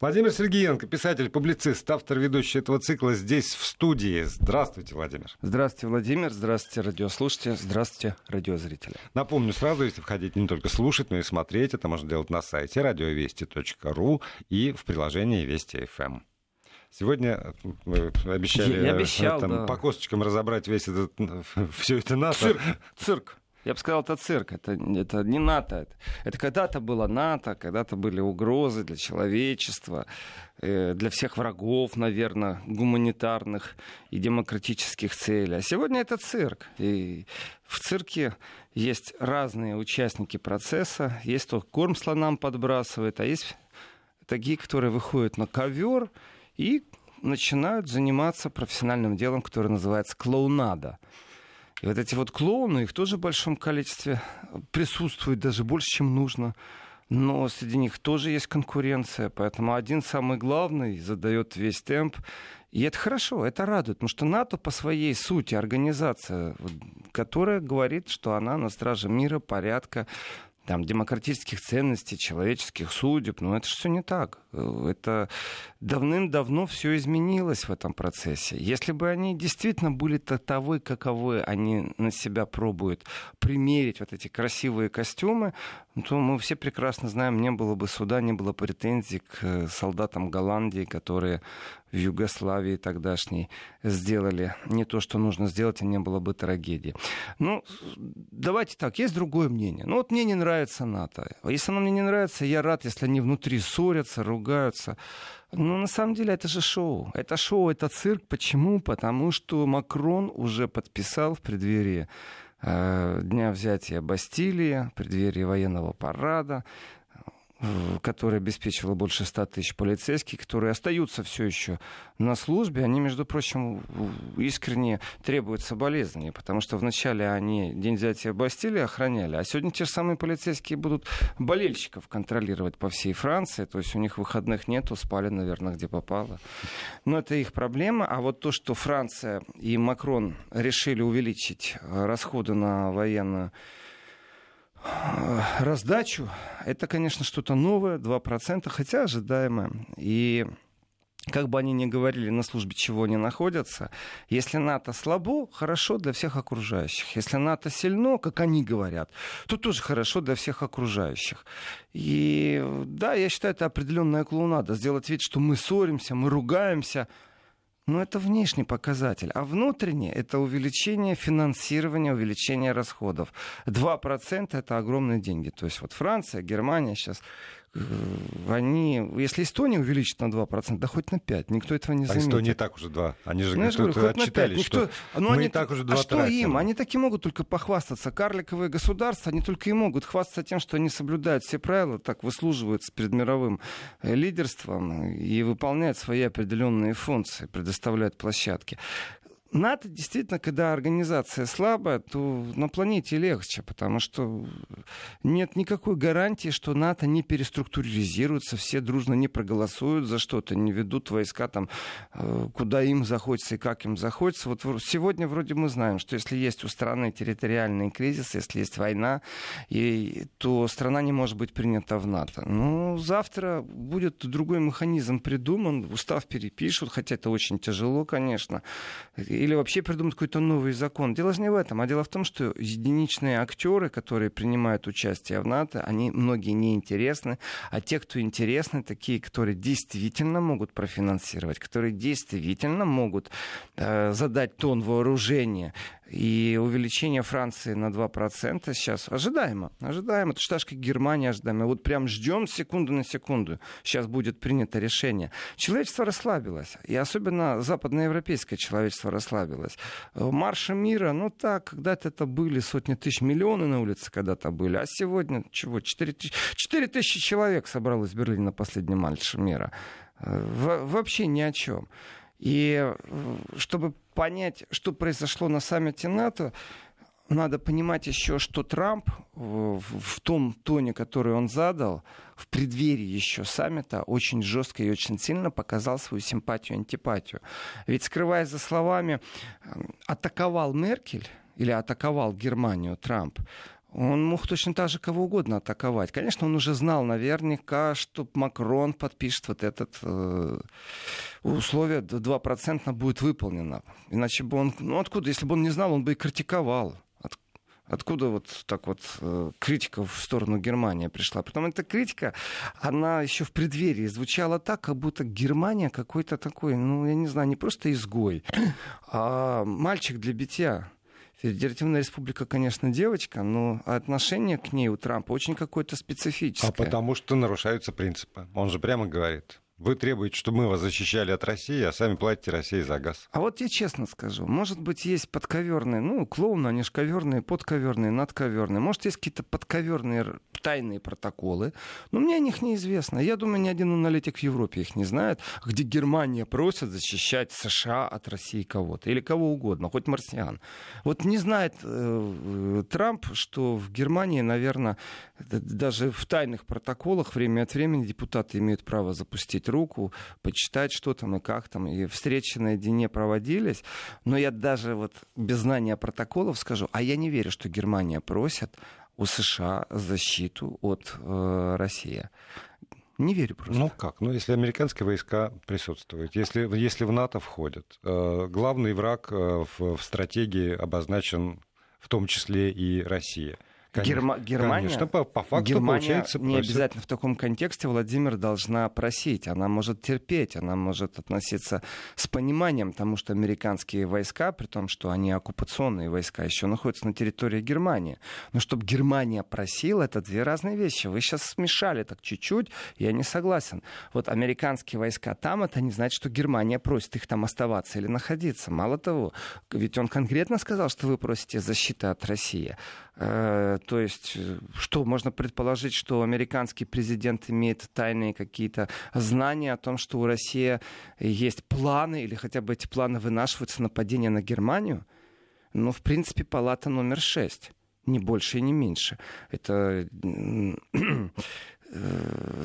Владимир Сергеенко, писатель, публицист, автор, ведущий этого цикла здесь, в студии. Здравствуйте, Владимир. Здравствуйте, Владимир. Здравствуйте, радиослушатели. Здравствуйте, радиозрители. Напомню сразу, если вы хотите не только слушать, но и смотреть, это можно делать на сайте радиовести.ру и в приложении Вести ФМ. Эм. Сегодня мы обещали Я обещал, там, да. по косточкам разобрать весь этот, все это НАТО. Цирк. Цирк. Я бы сказал, это цирк, это, это не НАТО. Это, это когда-то было НАТО, когда-то были угрозы для человечества, э, для всех врагов, наверное, гуманитарных и демократических целей. А сегодня это цирк. И в цирке есть разные участники процесса. Есть кто корм слонам подбрасывает, а есть такие, которые выходят на ковер и начинают заниматься профессиональным делом, которое называется клоунада. И вот эти вот клоуны, их тоже в большом количестве присутствует, даже больше, чем нужно. Но среди них тоже есть конкуренция, поэтому один самый главный задает весь темп. И это хорошо, это радует, потому что НАТО по своей сути организация, которая говорит, что она на страже мира, порядка, там, демократических ценностей, человеческих судеб. Но это же все не так. Это давным-давно все изменилось в этом процессе. Если бы они действительно были таковы, каковы они на себя пробуют примерить вот эти красивые костюмы, то мы все прекрасно знаем, не было бы суда, не было претензий к солдатам Голландии, которые в Югославии тогдашней сделали не то, что нужно сделать, и не было бы трагедии. Ну, давайте так, есть другое мнение. Ну, вот мне не нравится НАТО. Если оно мне не нравится, я рад, если они внутри ссорятся, ругаются. Ну, на самом деле, это же шоу. Это шоу, это цирк. Почему? Потому что Макрон уже подписал в преддверии э, дня взятия Бастилии, преддверии военного парада, который обеспечивал больше 100 тысяч полицейских, которые остаются все еще на службе, они, между прочим, искренне требуют соболезнования, потому что вначале они день взятия Бастилии охраняли, а сегодня те же самые полицейские будут болельщиков контролировать по всей Франции, то есть у них выходных нету, спали, наверное, где попало. Но это их проблема, а вот то, что Франция и Макрон решили увеличить расходы на военную раздачу, это, конечно, что-то новое, 2%, хотя ожидаемое. И как бы они ни говорили, на службе чего они находятся, если НАТО слабо, хорошо для всех окружающих. Если НАТО сильно, как они говорят, то тоже хорошо для всех окружающих. И да, я считаю, это определенная клоунада. Сделать вид, что мы ссоримся, мы ругаемся – но это внешний показатель. А внутренний — это увеличение финансирования, увеличение расходов. 2% — это огромные деньги. То есть вот Франция, Германия сейчас они, если Эстония увеличит на 2%, да хоть на 5%, никто этого не заметит. А Эстония так уже 2. Они же ну, говорю, хоть отчитались, Никто... что ну, мы они... и так уже 2 А что тратим. им? Они таки могут только похвастаться. Карликовые государства, они только и могут хвастаться тем, что они соблюдают все правила, так выслуживаются перед мировым э, лидерством и выполняют свои определенные функции, предоставляют площадки. НАТО действительно, когда организация слабая, то на планете легче, потому что нет никакой гарантии, что НАТО не переструктуризируется, все дружно не проголосуют за что-то, не ведут войска там, э, куда им захочется и как им захочется. Вот сегодня вроде мы знаем, что если есть у страны территориальный кризис, если есть война, и, то страна не может быть принята в НАТО. Ну, завтра будет другой механизм придуман, устав перепишут, хотя это очень тяжело, конечно или вообще придумать какой-то новый закон. Дело же не в этом, а дело в том, что единичные актеры, которые принимают участие в НАТО, они многие неинтересны, а те, кто интересны, такие, которые действительно могут профинансировать, которые действительно могут э, задать тон вооружения, и увеличение Франции на 2% сейчас ожидаемо. Ожидаемо. Это ж как Германия ожидаемо. Вот прям ждем секунду на секунду. Сейчас будет принято решение. Человечество расслабилось. И особенно западноевропейское человечество расслабилось. Марши мира, ну так, когда-то это были сотни тысяч, миллионы на улице когда-то были. А сегодня чего? 4 тысячи, 4 тысячи человек собралось в Берлине на последнем марше мира. Во вообще ни о чем. И чтобы понять, что произошло на саммите НАТО, надо понимать еще, что Трамп в том тоне, который он задал, в преддверии еще саммита, очень жестко и очень сильно показал свою симпатию и антипатию. Ведь, скрываясь за словами, атаковал Меркель или атаковал Германию Трамп, Он мог точно так же кого угодно атаковать. Конечно, он уже знал наверняка, что Макрон подпишет вот этот э, условие 2% будет выполнено. Иначе бы он... Ну откуда? Если бы он не знал, он бы и критиковал. От, откуда вот так вот э, критика в сторону Германии пришла? Потом эта критика, она еще в преддверии звучала так, как будто Германия какой-то такой, ну, я не знаю, не просто изгой, а мальчик для битья. Федеративная республика, конечно, девочка, но отношение к ней у Трампа очень какое-то специфическое. А потому что нарушаются принципы. Он же прямо говорит. Вы требуете, чтобы мы вас защищали от России, а сами платите России за газ. А вот я честно скажу, может быть, есть подковерные, ну, клоуны, они же коверные, подковерные, надковерные. Может, есть какие-то подковерные тайные протоколы, но мне о них неизвестно. Я думаю, ни один аналитик в Европе их не знает, где Германия просит защищать США от России кого-то или кого угодно, хоть марсиан. Вот не знает э, Трамп, что в Германии, наверное, даже в тайных протоколах время от времени депутаты имеют право запустить руку, почитать, что там и как там. И встречи наедине проводились. Но я даже вот без знания протоколов скажу, а я не верю, что Германия просит у США защиту от э, России. Не верю просто. Ну как? Ну, если американские войска присутствуют, если, если в НАТО входят, э, главный враг э, в, в стратегии обозначен в том числе и Россия. Конечно, Герма- Германия, конечно, по, по факту Германия получается... не просит... обязательно в таком контексте Владимир должна просить. Она может терпеть, она может относиться с пониманием тому, что американские войска, при том, что они оккупационные войска, еще находятся на территории Германии. Но чтобы Германия просила, это две разные вещи. Вы сейчас смешали так чуть-чуть, я не согласен. Вот американские войска там, это не значит, что Германия просит их там оставаться или находиться. Мало того, ведь он конкретно сказал, что вы просите защиты от России. Э, то есть, э, что можно предположить, что американский президент имеет тайные какие-то знания о том, что у России есть планы, или хотя бы эти планы вынашиваются нападение на Германию? Ну, в принципе, палата номер шесть. Не больше и не меньше. Это э,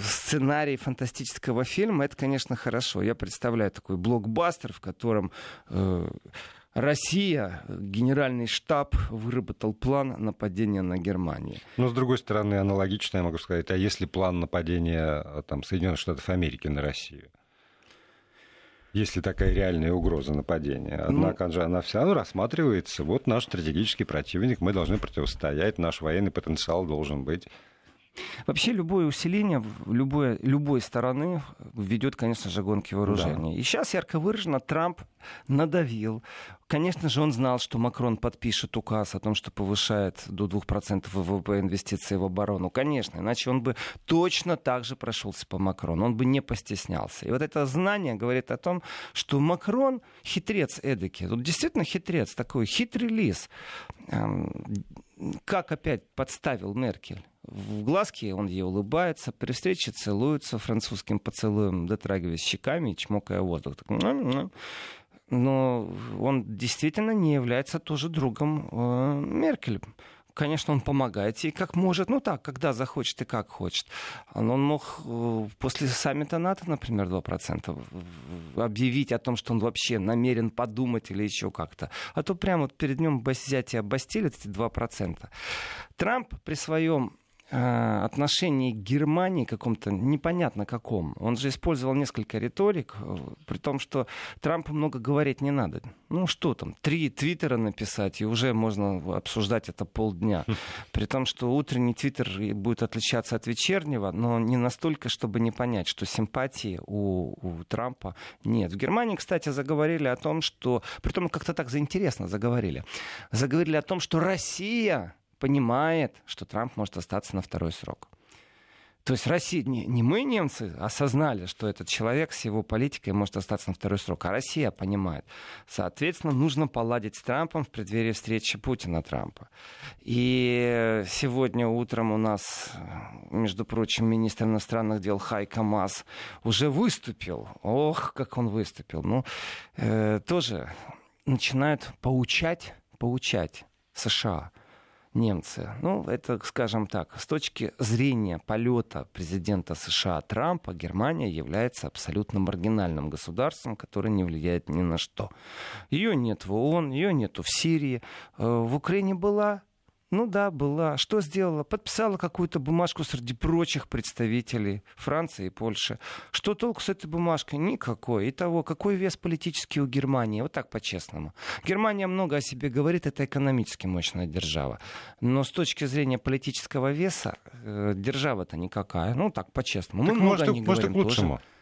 сценарий фантастического фильма, это, конечно, хорошо. Я представляю такой блокбастер, в котором Россия, генеральный штаб выработал план нападения на Германию. Но, с другой стороны, аналогично я могу сказать, а если план нападения там, Соединенных Штатов Америки на Россию? Если такая реальная угроза нападения. Ну, Однако ну, же она все равно рассматривается. Вот наш стратегический противник, мы должны противостоять, наш военный потенциал должен быть. Вообще любое усиление любой, любой стороны ведет, конечно же, гонки вооружений. Да. И сейчас ярко выраженно Трамп надавил. Конечно же, он знал, что Макрон подпишет указ о том, что повышает до 2% ВВП инвестиции в оборону. Конечно, иначе он бы точно так же прошелся по Макрону. Он бы не постеснялся. И вот это знание говорит о том, что Макрон хитрец эдакий. Тут действительно хитрец, такой хитрый лис. Как опять подставил Меркель? в глазки, он ей улыбается, при встрече целуется французским поцелуем, дотрагиваясь щеками и чмокая воздух. Так, но он действительно не является тоже другом э, Меркель конечно, он помогает ей как может, ну так, когда захочет и как хочет. Он мог э, после саммита НАТО, например, 2% объявить о том, что он вообще намерен подумать или еще как-то. А то прямо вот перед ним взять и обостилить эти 2%. Трамп при своем отношении к Германии каком-то непонятно каком. Он же использовал несколько риторик, э, при том, что Трампу много говорить не надо. Ну что там, три твиттера написать, и уже можно обсуждать это полдня. При том, что утренний твиттер будет отличаться от вечернего, но не настолько, чтобы не понять, что симпатии у, у Трампа нет. В Германии, кстати, заговорили о том, что... При том, как-то так заинтересно заговорили. Заговорили о том, что Россия понимает, что Трамп может остаться на второй срок. То есть Россия, не, не мы, немцы, осознали, что этот человек с его политикой может остаться на второй срок, а Россия понимает. Соответственно, нужно поладить с Трампом в преддверии встречи Путина-Трампа. И сегодня утром у нас, между прочим, министр иностранных дел Хайка Мас уже выступил. Ох, как он выступил. Ну, э, тоже начинают поучать, поучать США – немцы. Ну, это, скажем так, с точки зрения полета президента США Трампа, Германия является абсолютно маргинальным государством, которое не влияет ни на что. Ее нет в ООН, ее нет в Сирии. Э, в Украине была Ну да, была. Что сделала? Подписала какую-то бумажку среди прочих представителей Франции и Польши. Что толку с этой бумажкой? Никакой. И того, какой вес политический у Германии? Вот так по-честному. Германия много о себе говорит, это экономически мощная держава. Но с точки зрения политического веса, э, держава-то никакая. Ну так, по-честному. Мы так много может, не может, говорим к лучшему. тоже.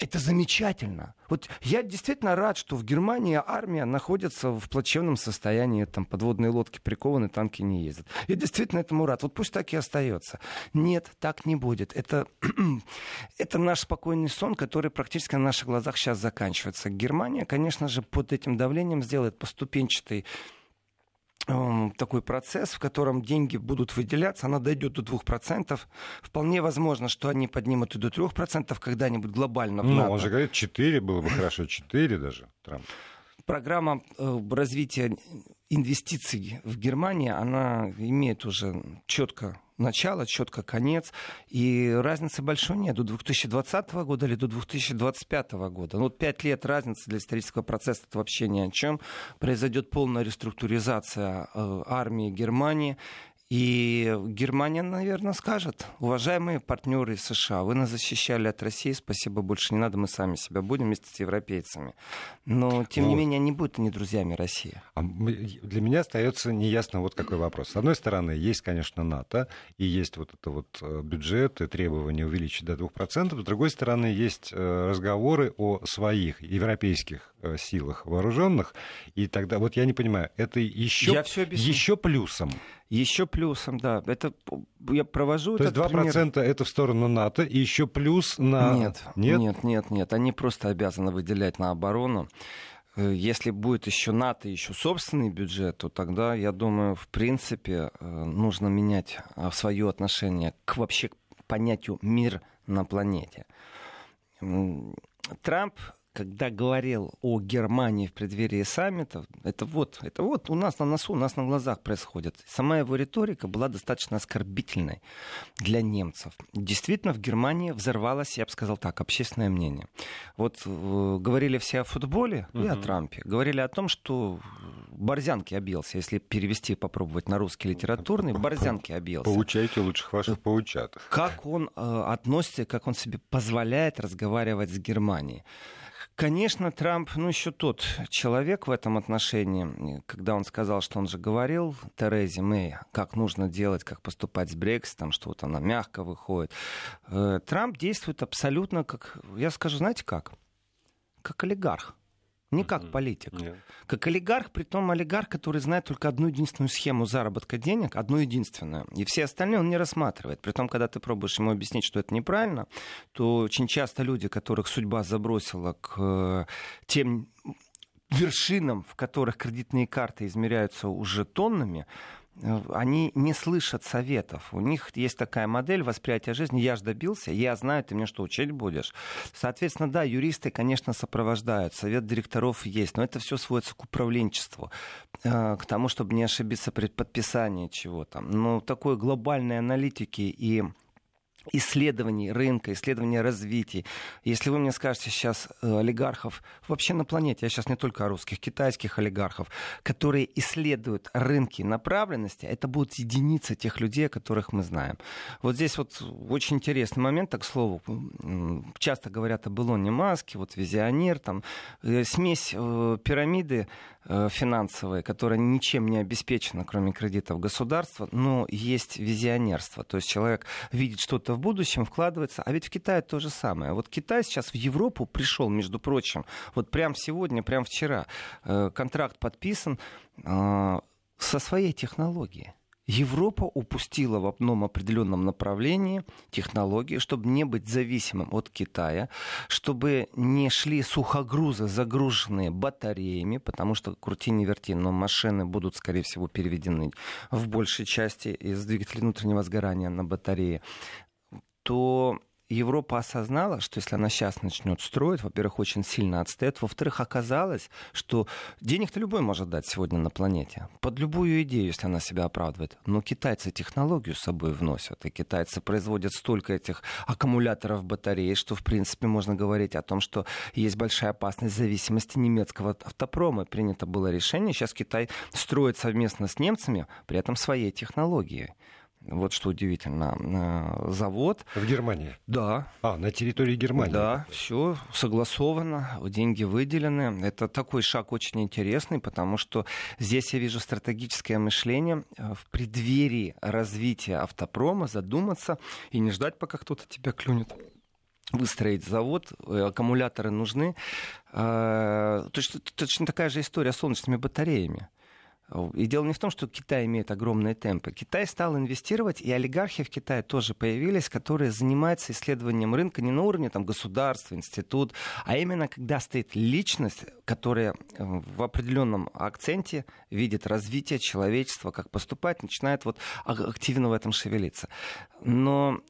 Это замечательно. Вот я действительно рад, что в Германии армия находится в плачевном состоянии, там подводные лодки прикованы, танки не ездят. Я действительно этому рад. Вот пусть так и остается. Нет, так не будет. Это, это наш спокойный сон, который практически на наших глазах сейчас заканчивается. Германия, конечно же, под этим давлением сделает поступенчатый такой процесс, в котором деньги будут выделяться, она дойдет до 2%. Вполне возможно, что они поднимут и до 3% когда-нибудь глобально в Ну, НАТО. он же говорит, 4 было бы хорошо, 4 даже, Трамп. Программа э, развития инвестиций в Германии, она имеет уже четко начало, четко конец. И разницы большой нет. До 2020 года или до 2025 года. Ну, вот пять лет разницы для исторического процесса это вообще ни о чем. Произойдет полная реструктуризация э, армии Германии. И Германия, наверное, скажет, уважаемые партнеры США, вы нас защищали от России, спасибо, больше не надо, мы сами себя будем вместе с европейцами. Но, тем не Вот. менее, они будут не друзьями России. А для меня остается неясно вот какой вопрос. С одной стороны, есть, конечно, НАТО, и есть вот это вот э, бюджет и требования увеличить до 2%. С другой стороны, есть э, разговоры о своих европейских э, силах вооруженных. И тогда, вот я не понимаю, это еще, еще плюсом. Еще плюсом, да. Это я провожу То есть этот пример. 2% это в сторону НАТО, и еще плюс на... Нет, нет, нет, нет, Они просто обязаны выделять на оборону. Э, Если будет еще НАТО, еще собственный бюджет, то тогда, я думаю, в принципе, э, нужно менять свое отношение к вообще к понятию мир на планете. Трамп когда говорил о Германии в преддверии саммита, это вот, это вот у нас на носу, у нас на глазах происходит. Сама его риторика была достаточно оскорбительной для немцев. Действительно, в Германии взорвалось, я бы сказал так, общественное мнение. Вот э, говорили все о футболе и о Мгм. Трампе. Говорили о том, что Борзянки объелся, если перевести, попробовать на русский литературный, Борзянки объелся Поучайте лучших ваших поучат. как он э, относится, как он себе позволяет разговаривать с Германией. Конечно, Трамп, ну, еще тот человек в этом отношении, когда он сказал, что он же говорил Терезе Мэй, как нужно делать, как поступать с Брекситом, что вот она мягко выходит. Э, Трамп действует абсолютно как, я скажу, знаете как? Как олигарх. Не как политик. Нет. Как олигарх, при том олигарх, который знает только одну единственную схему заработка денег, одну единственную. И все остальные он не рассматривает. При том, когда ты пробуешь ему объяснить, что это неправильно, то очень часто люди, которых судьба забросила к э, тем вершинам, в которых кредитные карты измеряются уже тоннами, они не слышат советов. У них есть такая модель восприятия жизни. Я же добился, я знаю, ты мне что, учить будешь? Соответственно, да, юристы, конечно, сопровождают, совет директоров есть, но это все сводится к управленчеству, э, к тому, чтобы не ошибиться при подписании чего-то. Но такой глобальной аналитики и исследований рынка, исследования развития. Если вы мне скажете сейчас э, олигархов вообще на планете, я сейчас не только о русских, китайских олигархов, которые исследуют рынки направленности, это будут единицы тех людей, о которых мы знаем. Вот здесь вот очень интересный момент, так к слову. Часто говорят об Илоне Маске, вот визионер, там, э, смесь э, пирамиды э, финансовой, которая ничем не обеспечена, кроме кредитов государства, но есть визионерство. То есть человек видит что-то в будущем, вкладывается. А ведь в Китае то же самое. Вот Китай сейчас в Европу пришел, между прочим, вот прямо сегодня, прямо вчера. э, Контракт подписан э, со своей технологией. Европа упустила в одном определенном направлении технологии, чтобы не быть зависимым от Китая, чтобы не шли сухогрузы, загруженные батареями, потому что крути не верти, но машины будут, скорее всего, переведены в большей части из двигателей внутреннего сгорания на батареи, то Европа осознала, что если она сейчас начнет строить, во-первых, очень сильно отстает, во-вторых, оказалось, что денег-то любой может дать сегодня на планете, под любую идею, если она себя оправдывает. Но китайцы технологию с собой вносят, и китайцы производят столько этих аккумуляторов батарей, что, в принципе, можно говорить о том, что есть большая опасность зависимости немецкого автопрома. Принято было решение, сейчас Китай строит совместно с немцами, при этом своей технологией. Вот что удивительно. Э, завод. В Германии? Да. А, на территории Германии? Да, все согласовано, деньги выделены. Это такой шаг очень интересный, потому что здесь я вижу стратегическое мышление э, в преддверии развития автопрома задуматься и не ждать, пока кто-то тебя клюнет выстроить завод, э, аккумуляторы нужны. Точно, точно такая же история с солнечными батареями. И дело не в том, что Китай имеет огромные темпы. Китай стал инвестировать, и олигархи в Китае тоже появились, которые занимаются исследованием рынка не на уровне там, государства, институт, а именно когда стоит личность, которая э, в определенном акценте видит развитие человечества, как поступать, начинает вот активно в этом шевелиться. Но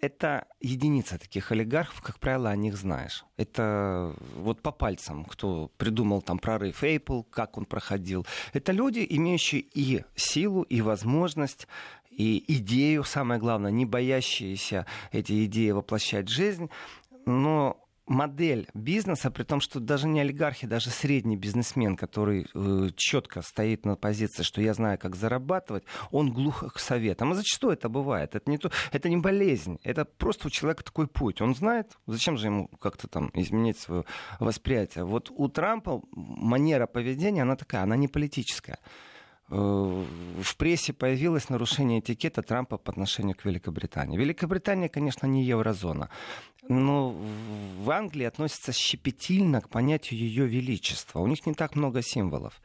это единица таких олигархов, как правило, о них знаешь. Это вот по пальцам, кто придумал там прорыв Apple, как он проходил. Это люди, имеющие и силу, и возможность и идею, самое главное, не боящиеся эти идеи воплощать в жизнь, но модель бизнеса, при том, что даже не олигархи, даже средний бизнесмен, который э, четко стоит на позиции, что я знаю, как зарабатывать, он глух к советам. А зачастую это бывает. Это не, то, это не болезнь, это просто у человека такой путь. Он знает, зачем же ему как-то там изменить свое восприятие. Вот у Трампа манера поведения, она такая, она не политическая э, в прессе появилось нарушение этикета Трампа по отношению к Великобритании. Великобритания, конечно, не еврозона но в Англии относятся щепетильно к понятию ее величества. У них не так много символов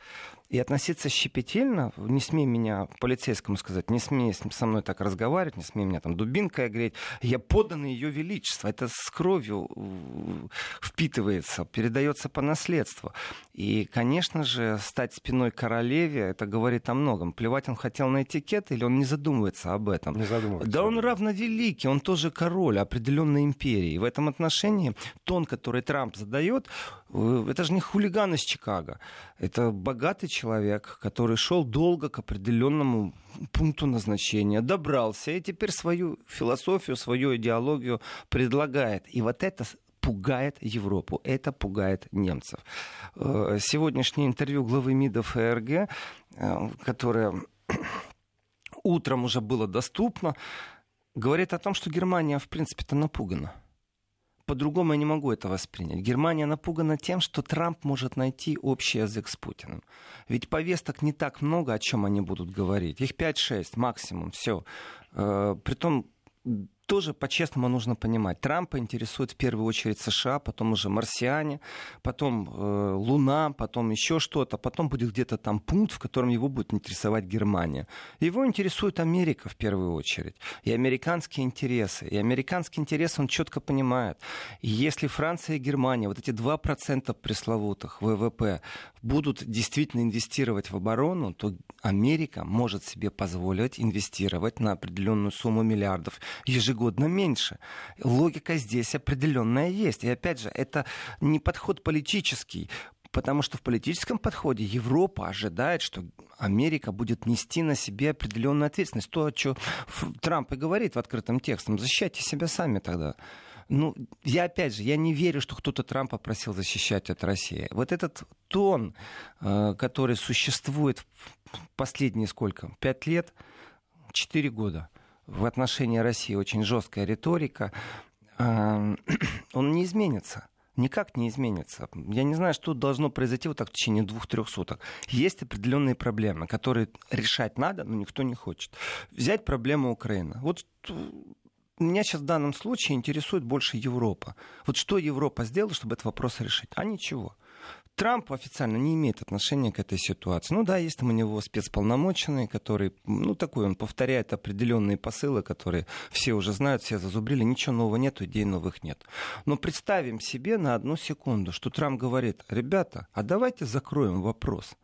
и относиться щепетильно, не смей меня полицейскому сказать, не смей со мной так разговаривать, не смей меня там дубинкой огреть. Я поданный ее величество. Это с кровью впитывается, передается по наследству. И, конечно же, стать спиной королеве, это говорит о многом. Плевать он хотел на этикет или он не задумывается об этом? Не задумывается. Да он равновеликий, он тоже король определенной империи. И в этом отношении тон, который Трамп задает, э, это же не хулиган из Чикаго. Это богатый человек, который шел долго к определенному пункту назначения, добрался и теперь свою философию, свою идеологию предлагает. И вот это пугает Европу, это пугает немцев. Э, сегодняшнее интервью главы МИДа ФРГ, э, которое утром уже было доступно, говорит о том, что Германия, в принципе-то, напугана по-другому я не могу это воспринять. Германия напугана тем, что Трамп может найти общий язык с Путиным. Ведь повесток не так много, о чем они будут говорить. Их 5-6 максимум, все. Э, притом тоже по-честному нужно понимать. Трампа интересует в первую очередь США, потом уже марсиане, потом э, Луна, потом еще что-то, потом будет где-то там пункт, в котором его будет интересовать Германия. Его интересует Америка в первую очередь, и американские интересы. И американский интерес он четко понимает. И если Франция и Германия, вот эти 2% пресловутых ВВП, будут действительно инвестировать в оборону, то Америка может себе позволить инвестировать на определенную сумму миллиардов ежегодно меньше. Логика здесь определенная есть. И опять же, это не подход политический. Потому что в политическом подходе Европа ожидает, что Америка будет нести на себе определенную ответственность. То, что Трамп и говорит в открытом тексте. Защищайте себя сами тогда. Ну, я опять же, я не верю, что кто-то Трампа просил защищать от России. Вот этот тон, э, который существует последние сколько? Пять лет? Четыре года в отношении России очень жесткая риторика, он не изменится. Никак не изменится. Я не знаю, что должно произойти вот так в течение двух-трех суток. Есть определенные проблемы, которые решать надо, но никто не хочет. Взять проблему Украины. Вот меня сейчас в данном случае интересует больше Европа. Вот что Европа сделала, чтобы этот вопрос решить? А ничего. Трамп официально не имеет отношения к этой ситуации. Ну да, есть там у него спецполномоченный, который, ну такой, он повторяет определенные посылы, которые все уже знают, все зазубрили, ничего нового нет, идей новых нет. Но представим себе на одну секунду, что Трамп говорит, ребята, а давайте закроем вопрос.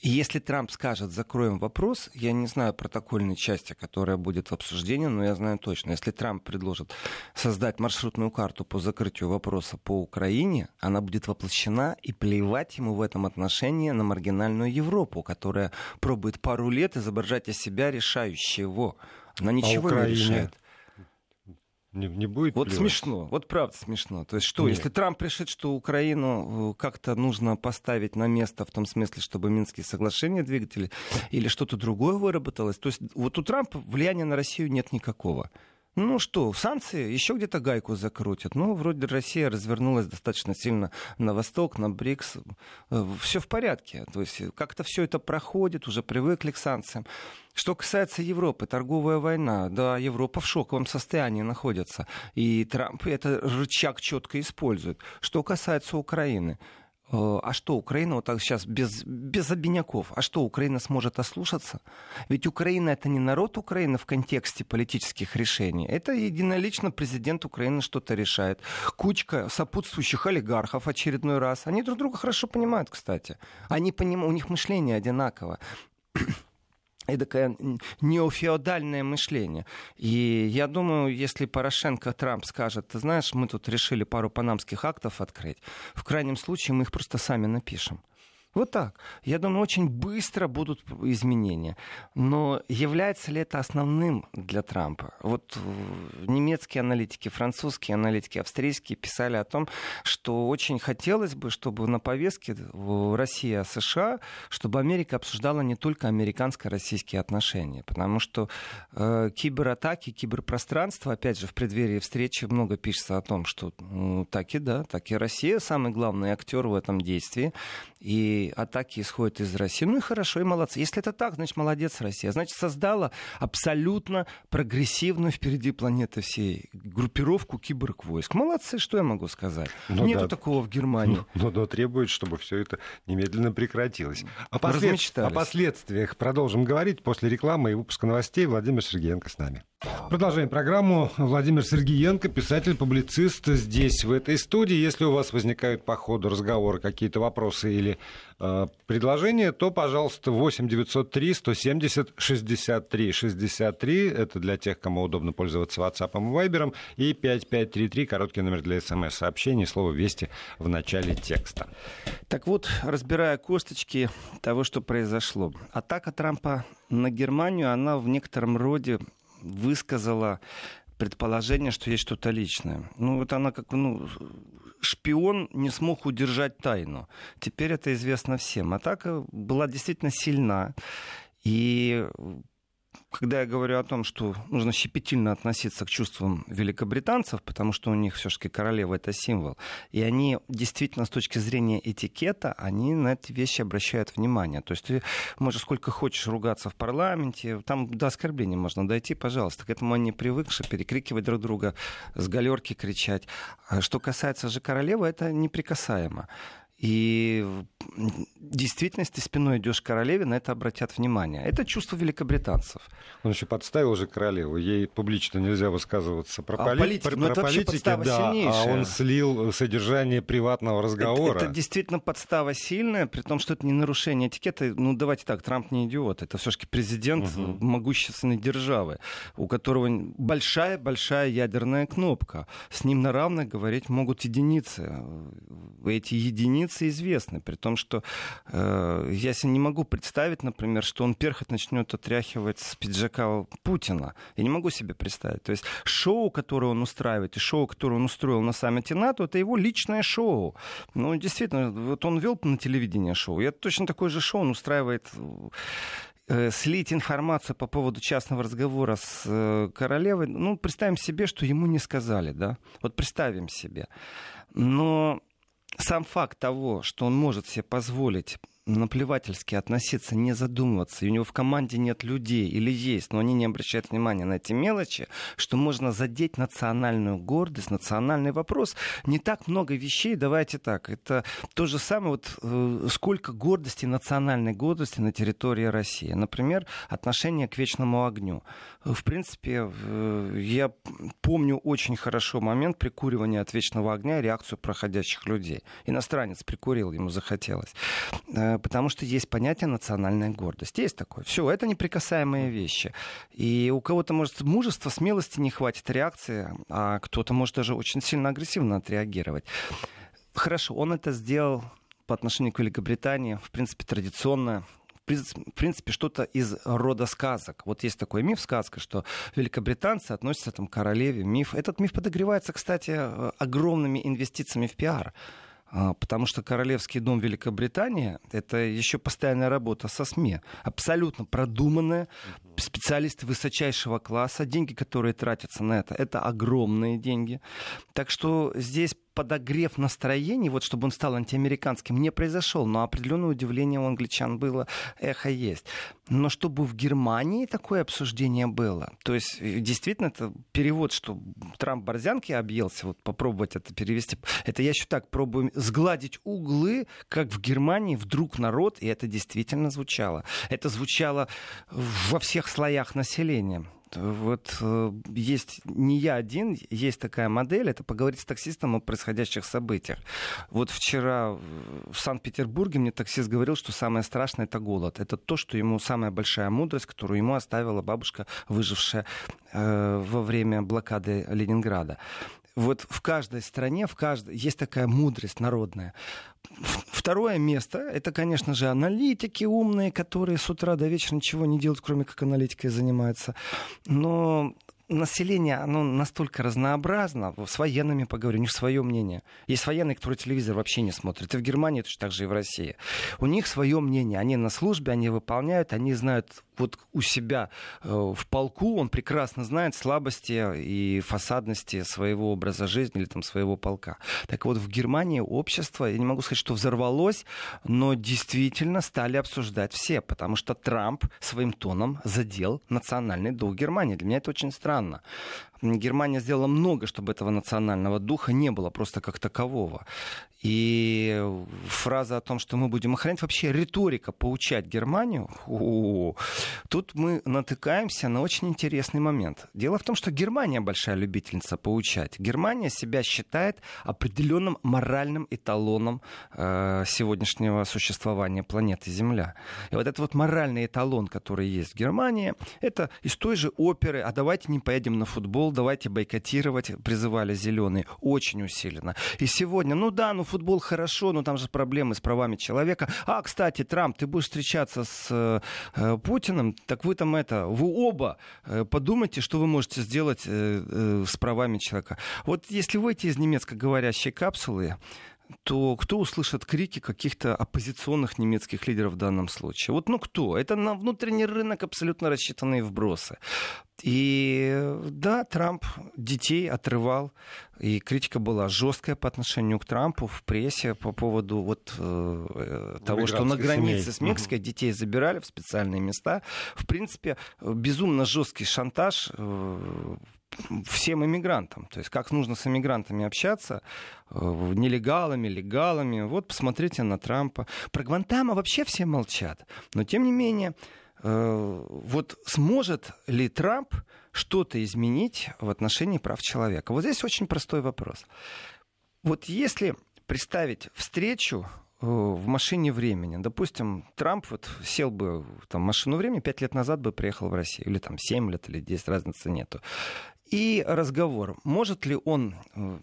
И если Трамп скажет, закроем вопрос, я не знаю протокольной части, которая будет в обсуждении, но я знаю точно, если Трамп предложит создать маршрутную карту по закрытию вопроса по Украине, она будет воплощена, и плевать ему в этом отношении на маргинальную Европу, которая пробует пару лет изображать из себя решающего. Она ничего а не решает. Не, не будет Вот плевать. смешно, вот правда смешно. То есть что, Нет. если Трамп решит, что Украину э, как-то нужно поставить на место в том смысле, чтобы Минские соглашения двигатели или что-то другое выработалось, то есть вот у Трампа влияния на Россию нет никакого. Ну что, санкции еще где-то гайку закрутят. Ну, вроде Россия развернулась достаточно сильно на восток, на БРИКС. Э, все в порядке. То есть как-то все это проходит, уже привыкли к санкциям. Что касается Европы, торговая война, да, Европа в шоковом состоянии находится. И Трамп это рычаг четко использует. Что касается Украины, Э, а что, Украина вот так сейчас без, без обиняков, а что, Украина сможет ослушаться? Ведь Украина это не народ Украины в контексте политических решений. Это единолично президент Украины что-то решает. Кучка сопутствующих олигархов очередной раз. Они друг друга хорошо понимают, кстати. Они поним... У них мышление одинаково эдакое неофеодальное мышление. И я думаю, если Порошенко Трамп скажет, ты знаешь, мы тут решили пару панамских актов открыть, в крайнем случае мы их просто сами напишем. Вот так. Я думаю, очень быстро будут изменения. Но является ли это основным для Трампа? Вот э, немецкие аналитики, французские аналитики, австрийские писали о том, что очень хотелось бы, чтобы на повестке Россия-США, чтобы Америка обсуждала не только американско-российские отношения. Потому что э, кибератаки, киберпространство, опять же, в преддверии встречи много пишется о том, что ну, так и да, так и Россия самый главный актер в этом действии. И атаки исходят из России. Ну и хорошо, и молодцы. Если это так, значит, молодец Россия. Значит, создала абсолютно прогрессивную впереди планеты всей группировку киборг-войск. Молодцы, что я могу сказать? Ну, Нету да. такого в Германии. Но, но требует, чтобы все это немедленно прекратилось. О, послед... О последствиях продолжим говорить после рекламы и выпуска новостей. Владимир Сергеенко с нами. Продолжаем программу. Владимир Сергеенко, писатель-публицист здесь, в этой студии. Если у вас возникают по ходу разговора какие-то вопросы или э, предложения, то, пожалуйста, 8 903 170 63 63. Это для тех, кому удобно пользоваться WhatsApp и Viber. И 5533, короткий номер для смс-сообщений, слово «Вести» в начале текста. Так вот, разбирая косточки того, что произошло. Атака Трампа на Германию, она в некотором роде высказала предположение, что есть что-то личное. Ну, вот она как, ну, шпион не смог удержать тайну. Теперь это известно всем. Атака была действительно сильна. И когда я говорю о том, что нужно щепетильно относиться к чувствам великобританцев, потому что у них все-таки королева это символ, и они действительно с точки зрения этикета, они на эти вещи обращают внимание. То есть ты можешь сколько хочешь ругаться в парламенте, там до оскорбления можно дойти, пожалуйста. К этому они привыкши перекрикивать друг друга, с галерки кричать. А что касается же королевы, это неприкасаемо. И действительно, если ты спиной идешь к королеве, на это обратят внимание. Это чувство великобританцев. Он еще подставил же королеву. Ей публично нельзя высказываться про, а поли... политики, про, ну, про политики, да, а он слил содержание приватного разговора. Это, это действительно подстава сильная, при том, что это не нарушение этикета. Ну, давайте так, Трамп не идиот. Это все-таки президент угу. могущественной державы, у которого большая-большая ядерная кнопка. С ним на равных говорить могут единицы. Эти единицы известны, при том, что э, я себе не могу представить, например, что он перхоть начнет отряхивать с пиджака Путина. Я не могу себе представить. То есть шоу, которое он устраивает, и шоу, которое он устроил на саммите НАТО, это его личное шоу. Ну, действительно, вот он вел на телевидение шоу. Я точно такое же шоу он устраивает э, слить информацию по поводу частного разговора с э, королевой, ну, представим себе, что ему не сказали, да? Вот представим себе. Но сам факт того, что он может себе позволить наплевательски относиться, не задумываться, и у него в команде нет людей или есть, но они не обращают внимания на эти мелочи, что можно задеть национальную гордость, национальный вопрос. Не так много вещей, давайте так. Это то же самое, вот э, сколько гордости, национальной гордости на территории России. Например, отношение к вечному огню. В принципе, э, я помню очень хорошо момент прикуривания от вечного огня, реакцию проходящих людей. Иностранец прикурил, ему захотелось. Э, потому что есть понятие национальная гордость. Есть такое. Все, это неприкасаемые вещи. И у кого-то, может, мужества, смелости не хватит реакции, а кто-то может даже очень сильно агрессивно отреагировать. Хорошо, он это сделал по отношению к Великобритании, в принципе, традиционно в принципе, что-то из рода сказок. Вот есть такой миф, сказка, что великобританцы относятся там, к королеве. Миф. Этот миф подогревается, кстати, э, огромными инвестициями в пиар. А, потому что Королевский дом Великобритании — это еще постоянная работа со СМИ. Абсолютно продуманная, специалисты высочайшего класса. Деньги, которые тратятся на это, это огромные деньги. Так что здесь подогрев настроений, вот чтобы он стал антиамериканским, не произошел. Но определенное удивление у англичан было, эхо есть. Но чтобы в Германии такое обсуждение было, то есть э, действительно это перевод, что Трамп борзянки объелся, вот попробовать это перевести, это я еще так пробую сгладить углы, как в Германии вдруг народ, и это действительно звучало. Это звучало во всех слоях населения вот э, есть не я один, есть такая модель, это поговорить с таксистом о происходящих событиях. Вот вчера в Санкт-Петербурге мне таксист говорил, что самое страшное это голод. Это то, что ему самая большая мудрость, которую ему оставила бабушка, выжившая э, во время блокады Ленинграда вот в каждой стране, в каждой есть такая мудрость народная. Второе место — это, конечно же, аналитики умные, которые с утра до вечера ничего не делают, кроме как аналитикой занимаются. Но население, оно настолько разнообразно. С военными поговорю, у них свое мнение. Есть военные, которые телевизор вообще не смотрят. И в Германии точно так же и в России. У них свое мнение. Они на службе, они выполняют, они знают вот у себя э, в полку, он прекрасно знает слабости и фасадности своего образа жизни или там своего полка. Так вот, в Германии общество, я не могу сказать, что взорвалось, но действительно стали обсуждать все, потому что Трамп своим тоном задел национальный дух Германии. Для меня это очень странно странно. Германия сделала много, чтобы этого национального духа не было просто как такового. И фраза о том, что мы будем охранять, вообще риторика поучать Германию, о-о-о, тут мы натыкаемся на очень интересный момент. Дело в том, что Германия большая любительница поучать. Германия себя считает определенным моральным эталоном э, сегодняшнего существования планеты Земля. И вот этот вот моральный эталон, который есть в Германии, это из той же оперы «А давайте не поедем на футбол, давайте бойкотировать», призывали зеленые очень усиленно. И сегодня, ну да, ну футбол хорошо, но там же проблемы с правами человека. А, кстати, Трамп, ты будешь встречаться с э, Путиным, так вы там это, вы оба э, подумайте, что вы можете сделать э, э, с правами человека. Вот если выйти из немецкоговорящей капсулы, то кто услышит крики каких-то оппозиционных немецких лидеров в данном случае? Вот ну кто? Это на внутренний рынок абсолютно рассчитанные вбросы. И да, Трамп детей отрывал, и критика была жесткая по отношению к Трампу в прессе по поводу вот э, того, что на границе семей. с Мексикой детей забирали в специальные места. В принципе, безумно жесткий шантаж э, всем иммигрантам. То есть как нужно с иммигрантами общаться, э, нелегалами, легалами. Вот посмотрите на Трампа. Про Гвантама вообще все молчат. Но тем не менее, э, вот сможет ли Трамп что-то изменить в отношении прав человека? Вот здесь очень простой вопрос. Вот если представить встречу э, в машине времени. Допустим, Трамп вот сел бы в машину времени, пять лет назад бы приехал в Россию, или там семь лет, или 10, разницы нету. И разговор, может ли он э,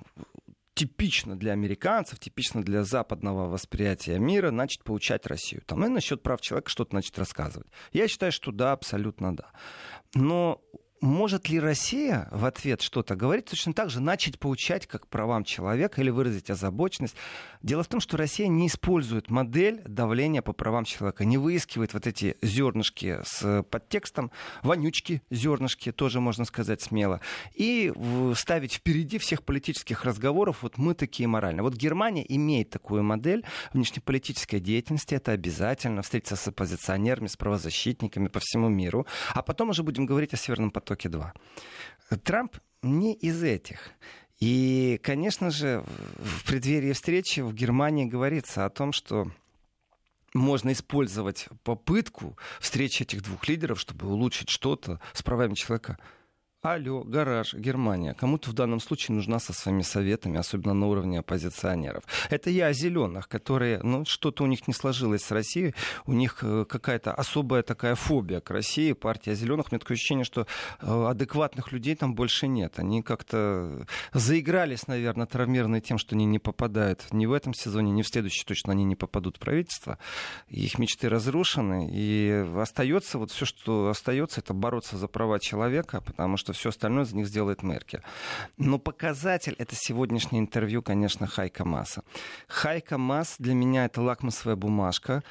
типично для американцев, типично для западного восприятия мира, начать поучать Россию. Там, и насчет прав человека что-то начать рассказывать. Я считаю, что да, абсолютно да. Но может ли Россия в ответ что-то говорить, точно так же начать поучать как правам человека или выразить озабоченность? Дело в том, что Россия не использует модель давления по правам человека, не выискивает вот эти зернышки с подтекстом, вонючки, зернышки, тоже можно сказать смело, и ставить впереди всех политических разговоров, вот мы такие моральные. Вот Германия имеет такую модель внешнеполитической деятельности, это обязательно, встретиться с оппозиционерами, с правозащитниками по всему миру, а потом уже будем говорить о Северном потоке потоке 2. Трамп не из этих. И, конечно же, в преддверии встречи в Германии говорится о том, что можно использовать попытку встречи этих двух лидеров, чтобы улучшить что-то с правами человека. Алло, гараж, Германия, кому-то в данном случае нужна со своими советами, особенно на уровне оппозиционеров. Это я о зеленых, которые, ну, что-то у них не сложилось с Россией, у них э, какая-то особая такая фобия к России, партия зеленых. Мне такое ощущение, что э, адекватных людей там больше нет. Они как-то заигрались, наверное, травмированные тем, что они не попадают ни в этом сезоне, ни в следующий точно они не попадут в правительство. Их мечты разрушены, и остается вот все, что остается, это бороться за права человека, потому что все остальное за них сделает Меркель. Но показатель это сегодняшнее интервью, конечно, Хайка Масса. Хайка Масс для меня это лакмусовая бумажка.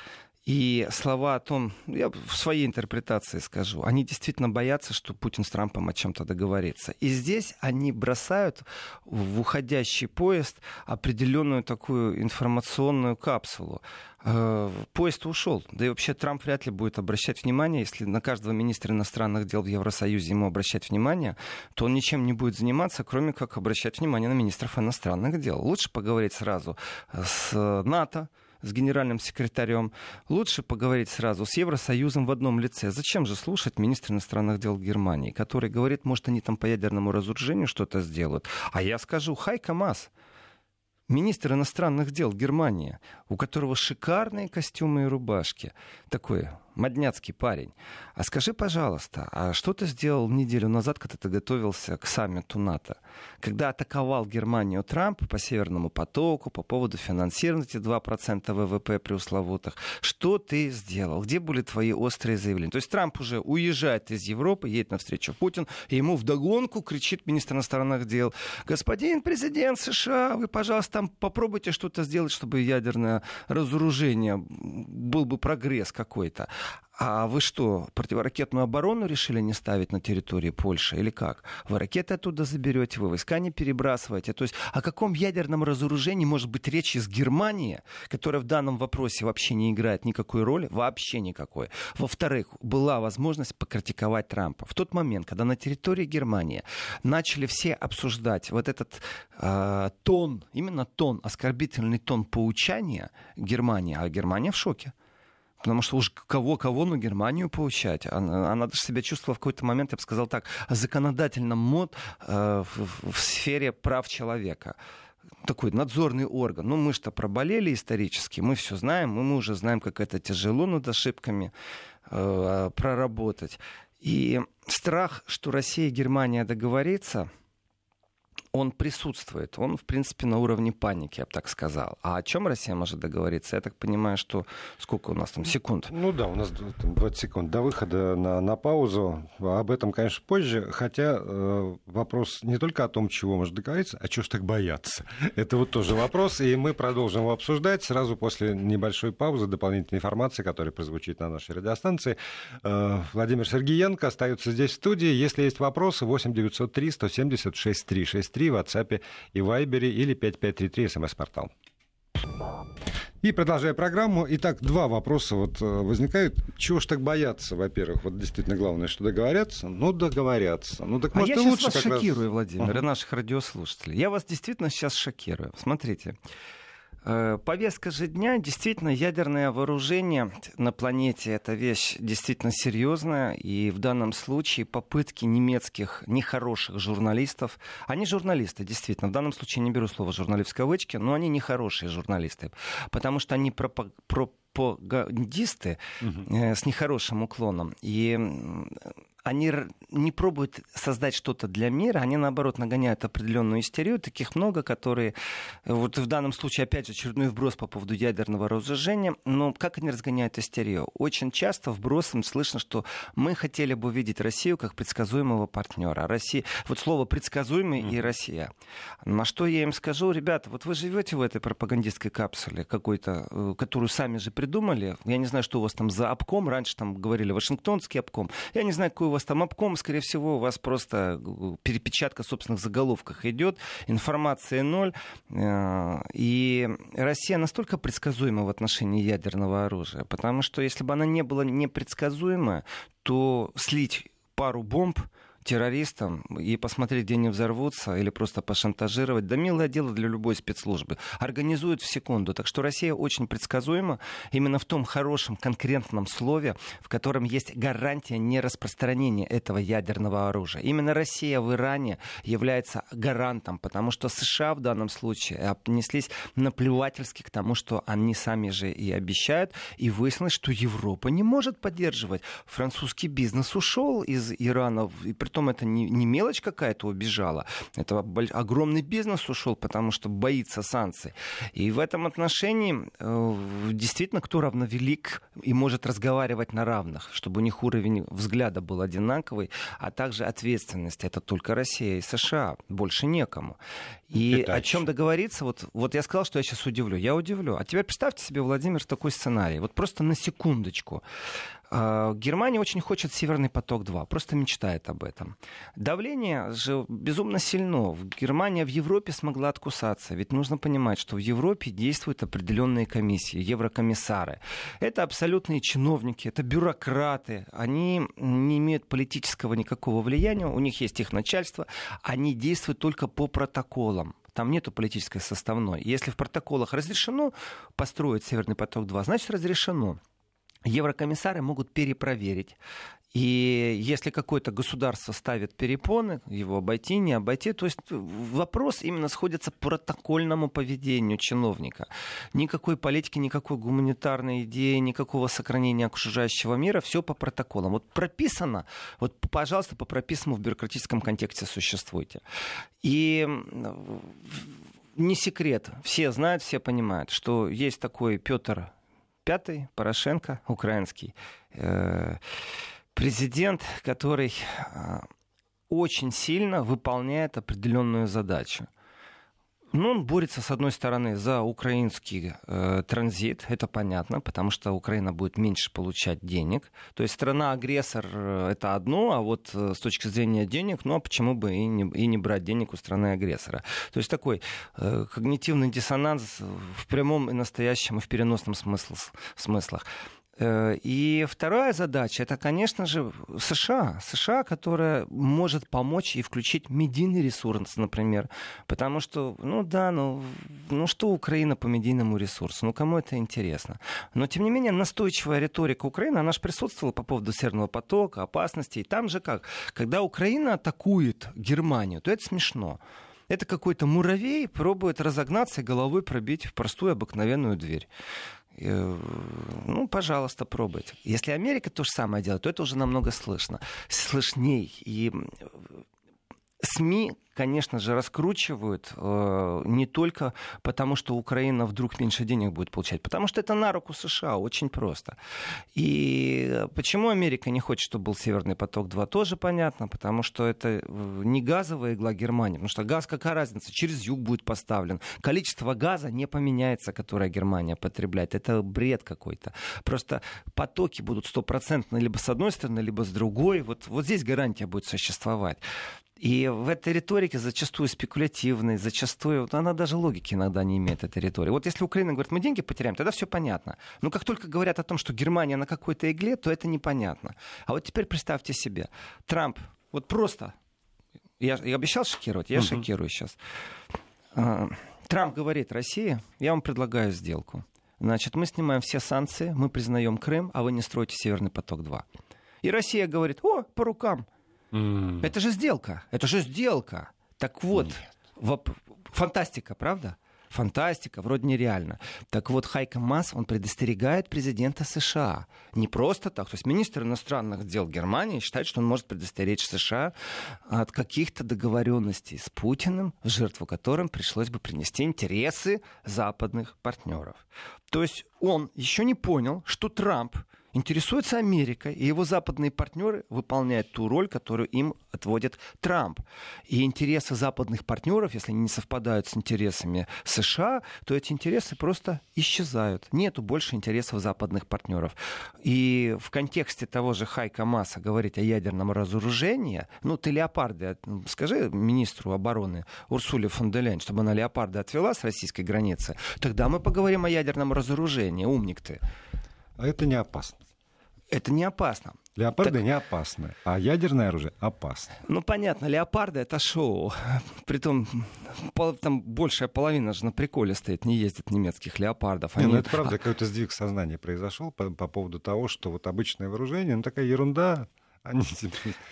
И слова о том, я в своей интерпретации скажу, они действительно боятся, что Путин с Трампом о чем-то договорится. И здесь они бросают в уходящий поезд определенную такую информационную капсулу. Э, поезд ушел. Да и вообще Трамп вряд ли будет обращать внимание, если на каждого министра иностранных дел в Евросоюзе ему обращать внимание, то он ничем не будет заниматься, кроме как обращать внимание на министров иностранных дел. Лучше поговорить сразу с НАТО, с генеральным секретарем. Лучше поговорить сразу с Евросоюзом в одном лице. Зачем же слушать министра иностранных дел Германии, который говорит, может, они там по ядерному разоружению что-то сделают. А я скажу, хай КамАЗ. Министр иностранных дел Германии, у которого шикарные костюмы и рубашки. Такой модняцкий парень. А скажи, пожалуйста, а что ты сделал неделю назад, когда ты готовился к саммиту НАТО? Когда атаковал Германию Трамп по Северному потоку, по поводу финансирования эти 2% ВВП преусловутых. Что ты сделал? Где были твои острые заявления? То есть Трамп уже уезжает из Европы, едет навстречу Путин, и ему вдогонку кричит министр иностранных дел, господин президент США, вы, пожалуйста, там попробуйте что-то сделать, чтобы ядерное разоружение был бы прогресс какой-то. А вы что, противоракетную оборону решили не ставить на территории Польши или как? Вы ракеты оттуда заберете, вы войска не перебрасываете. То есть о каком ядерном разоружении может быть речь из Германии, которая в данном вопросе вообще не играет никакой роли? Вообще никакой. Во-вторых, была возможность покритиковать Трампа. В тот момент, когда на территории Германии начали все обсуждать вот этот э, тон, именно тон, оскорбительный тон поучания Германии, а Германия в шоке. Потому что уж кого-кого, но Германию получать. Она, она даже себя чувствовала в какой-то момент, я бы сказал так, законодательном мод э, в, в сфере прав человека такой надзорный орган. Ну, мы что проболели исторически, мы все знаем, мы, мы уже знаем, как это тяжело над ошибками э, проработать. И страх, что Россия и Германия договорится – он присутствует. Он, в принципе, на уровне паники, я бы так сказал. А о чем Россия может договориться? Я так понимаю, что сколько у нас там секунд? Ну да, у нас 20 секунд до выхода на, на паузу. Об этом, конечно, позже. Хотя э, вопрос не только о том, чего может договориться, а чего ж так бояться. Это вот тоже вопрос, и мы продолжим его обсуждать сразу после небольшой паузы, дополнительной информации, которая прозвучит на нашей радиостанции. Э, Владимир Сергеенко остается здесь в студии. Если есть вопросы, 8 903 176 363 в WhatsApp и Viber или 5533 смс-портал. И продолжая программу, итак, два вопроса вот э, возникают. Чего ж так бояться, во-первых? Вот действительно главное, что договорятся. Ну, договорятся. Ну, так а может, я и лучше вас шокирую, раз... Владимир, uh-huh. и наших радиослушателей. Я вас действительно сейчас шокирую. Смотрите. Э, повестка же дня, действительно, ядерное вооружение на планете это вещь действительно серьезная, и в данном случае попытки немецких нехороших журналистов, они журналисты, действительно, в данном случае не беру слово журналист в кавычки, но они нехорошие журналисты, потому что они пропаг пропагандисты угу. с нехорошим уклоном. И они не пробуют создать что-то для мира, они, наоборот, нагоняют определенную истерию. Таких много, которые... Вот в данном случае, опять же, очередной вброс по поводу ядерного разоружения. Но как они разгоняют истерию? Очень часто вбросом слышно, что мы хотели бы увидеть Россию как предсказуемого партнера. Россия... Вот слово «предсказуемый» mm-hmm. и «Россия». На что я им скажу, ребята, вот вы живете в этой пропагандистской капсуле какой-то, э, которую сами же придумали. Я не знаю, что у вас там за обком. Раньше там говорили Вашингтонский обком. Я не знаю, какой вас там обком, скорее всего, у вас просто э, перепечатка собственных заголовках идет, информации ноль. Э, и Россия настолько предсказуема в отношении ядерного оружия, потому что если бы она не была непредсказуема, то слить пару бомб террористам и посмотреть, где они взорвутся, или просто пошантажировать. Да милое дело для любой спецслужбы. Организуют в секунду. Так что Россия очень предсказуема именно в том хорошем конкретном слове, в котором есть гарантия нераспространения этого ядерного оружия. Именно Россия в Иране является гарантом, потому что США в данном случае отнеслись наплевательски к тому, что они сами же и обещают. И выяснилось, что Европа не может поддерживать. Французский бизнес ушел из Ирана, и при том это не, не мелочь какая-то убежала, это огромный бизнес ушел, потому что боится санкций. И в этом отношении э, действительно кто равновелик и может разговаривать на равных, чтобы у них уровень взгляда был одинаковый, а также ответственность. Это только Россия и США, больше некому. И Питач. о чем договориться, вот, вот я сказал, что я сейчас удивлю. Я удивлю. А теперь представьте себе, Владимир, такой сценарий. Вот просто на секундочку. А, Германия очень хочет Северный поток-2, просто мечтает об этом. Давление же безумно сильно. Германия в Европе смогла откусаться. Ведь нужно понимать, что в Европе действуют определенные комиссии, еврокомиссары. Это абсолютные чиновники, это бюрократы. Они не имеют политического никакого влияния, у них есть их начальство, они действуют только по протоколам там нету политической составной. Если в протоколах разрешено построить Северный поток-2, значит разрешено еврокомиссары могут перепроверить. И если какое-то государство ставит перепоны, его обойти, не обойти, то есть вопрос именно сходится к протокольному поведению чиновника. Никакой политики, никакой гуманитарной идеи, никакого сохранения окружающего мира, все по протоколам. Вот прописано, вот, пожалуйста, по прописанному в бюрократическом контексте существуйте. И не секрет, все знают, все понимают, что есть такой Петр Пятый, Порошенко, украинский э, президент, который э, очень сильно выполняет определенную задачу. Ну, он борется, с одной стороны, за украинский э, транзит, это понятно, потому что Украина будет меньше получать денег. То есть страна-агрессор э, это одно, а вот э, с точки зрения денег, ну, а почему бы и не, и не брать денег у страны-агрессора? То есть такой э, когнитивный диссонанс в прямом и настоящем и в переносном смысл, смыслах. Э, и вторая задача, это, конечно же, США. США, которая может помочь и включить медийный ресурс, например. Потому что, ну да, ну, ну что Украина по медийному ресурсу? Ну кому это интересно? Но, тем не менее, настойчивая риторика Украины, она же присутствовала по поводу Северного потока, опасностей. Там же как? Когда Украина атакует Германию, то это смешно. Это какой-то муравей пробует разогнаться и головой пробить в простую обыкновенную дверь. Э, ну, пожалуйста, пробуйте. Если Америка то же самое делает, то это уже намного слышно, слышней. И СМИ, конечно же, раскручивают э, не только потому, что Украина вдруг меньше денег будет получать, потому что это на руку США, очень просто. И почему Америка не хочет, чтобы был Северный поток-2, тоже понятно, потому что это э, не газовая игла Германии, потому что газ, какая разница, через юг будет поставлен. Количество газа не поменяется, которое Германия потребляет. Это бред какой-то. Просто потоки будут стопроцентно либо с одной стороны, либо с другой. Вот, вот здесь гарантия будет существовать. И в этой риторике зачастую спекулятивной, зачастую, вот она даже логики иногда не имеет, этой риторики. Вот если Украина говорит, мы деньги потеряем, тогда все понятно. Но как только говорят о том, что Германия на какой-то игле, то это непонятно. А вот теперь представьте себе, Трамп, вот просто, я, я обещал шокировать, я uh-huh. шокирую сейчас. А, Трамп говорит России, я вам предлагаю сделку. Значит, мы снимаем все санкции, мы признаем Крым, а вы не строите Северный поток-2. И Россия говорит, о, по рукам, Mm. Это же сделка. Это же сделка. Так вот, воп... фантастика, правда? Фантастика, вроде нереально. Так вот, Хайка Масс, он предостерегает президента США. Не просто так. То есть министр иностранных дел Германии считает, что он может предостеречь США от каких-то договоренностей с Путиным, в жертву которым пришлось бы принести интересы западных партнеров. То есть он еще не понял, что Трамп интересуется Америкой, и его западные партнеры выполняют ту роль, которую им отводит Трамп. И интересы западных партнеров, если они не совпадают с интересами США, то эти интересы просто исчезают. Нету больше интересов западных партнеров. И в контексте того же Хайка Масса говорить о ядерном разоружении, ну, ты леопарды, скажи министру обороны Урсуле фон де Лейн, чтобы она леопарды отвела с российской границы, тогда мы поговорим о ядерном разоружении. Умник ты. А это не опасно. Это не опасно. Леопарды так... не опасны, а ядерное оружие опасно. Ну, понятно, леопарды — это шоу. Притом, пол, там большая половина же на приколе стоит, не ездит немецких леопардов. Они... Не, ну это правда, а... какой-то сдвиг сознания произошел по, по поводу того, что вот обычное вооружение, ну такая ерунда, они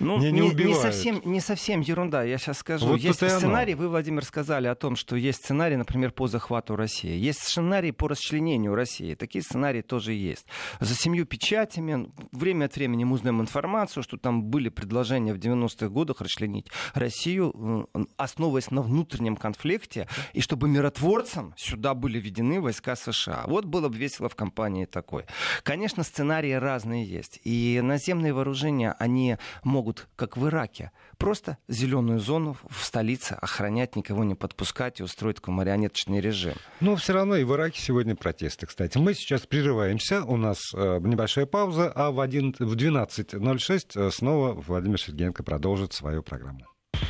ну, не, не, не, не, совсем, не совсем ерунда, я сейчас скажу. Вот есть сценарий, вы, Владимир, сказали о том, что есть сценарий, например, по захвату России. Есть сценарий по расчленению России. Такие сценарии тоже есть. За семью печатями время от времени мы узнаем информацию, что там были предложения в 90-х годах расчленить Россию, основываясь на внутреннем конфликте, и чтобы миротворцам сюда были введены войска США. Вот было бы весело в компании такой. Конечно, сценарии разные есть. И наземные вооружения они могут, как в Ираке, просто зеленую зону в столице охранять, никого не подпускать и устроить такой марионеточный режим. Но все равно и в Ираке сегодня протесты, кстати. Мы сейчас прерываемся, у нас э, небольшая пауза, а в, 1, в 12.06 э, снова Владимир Сергеенко продолжит свою программу.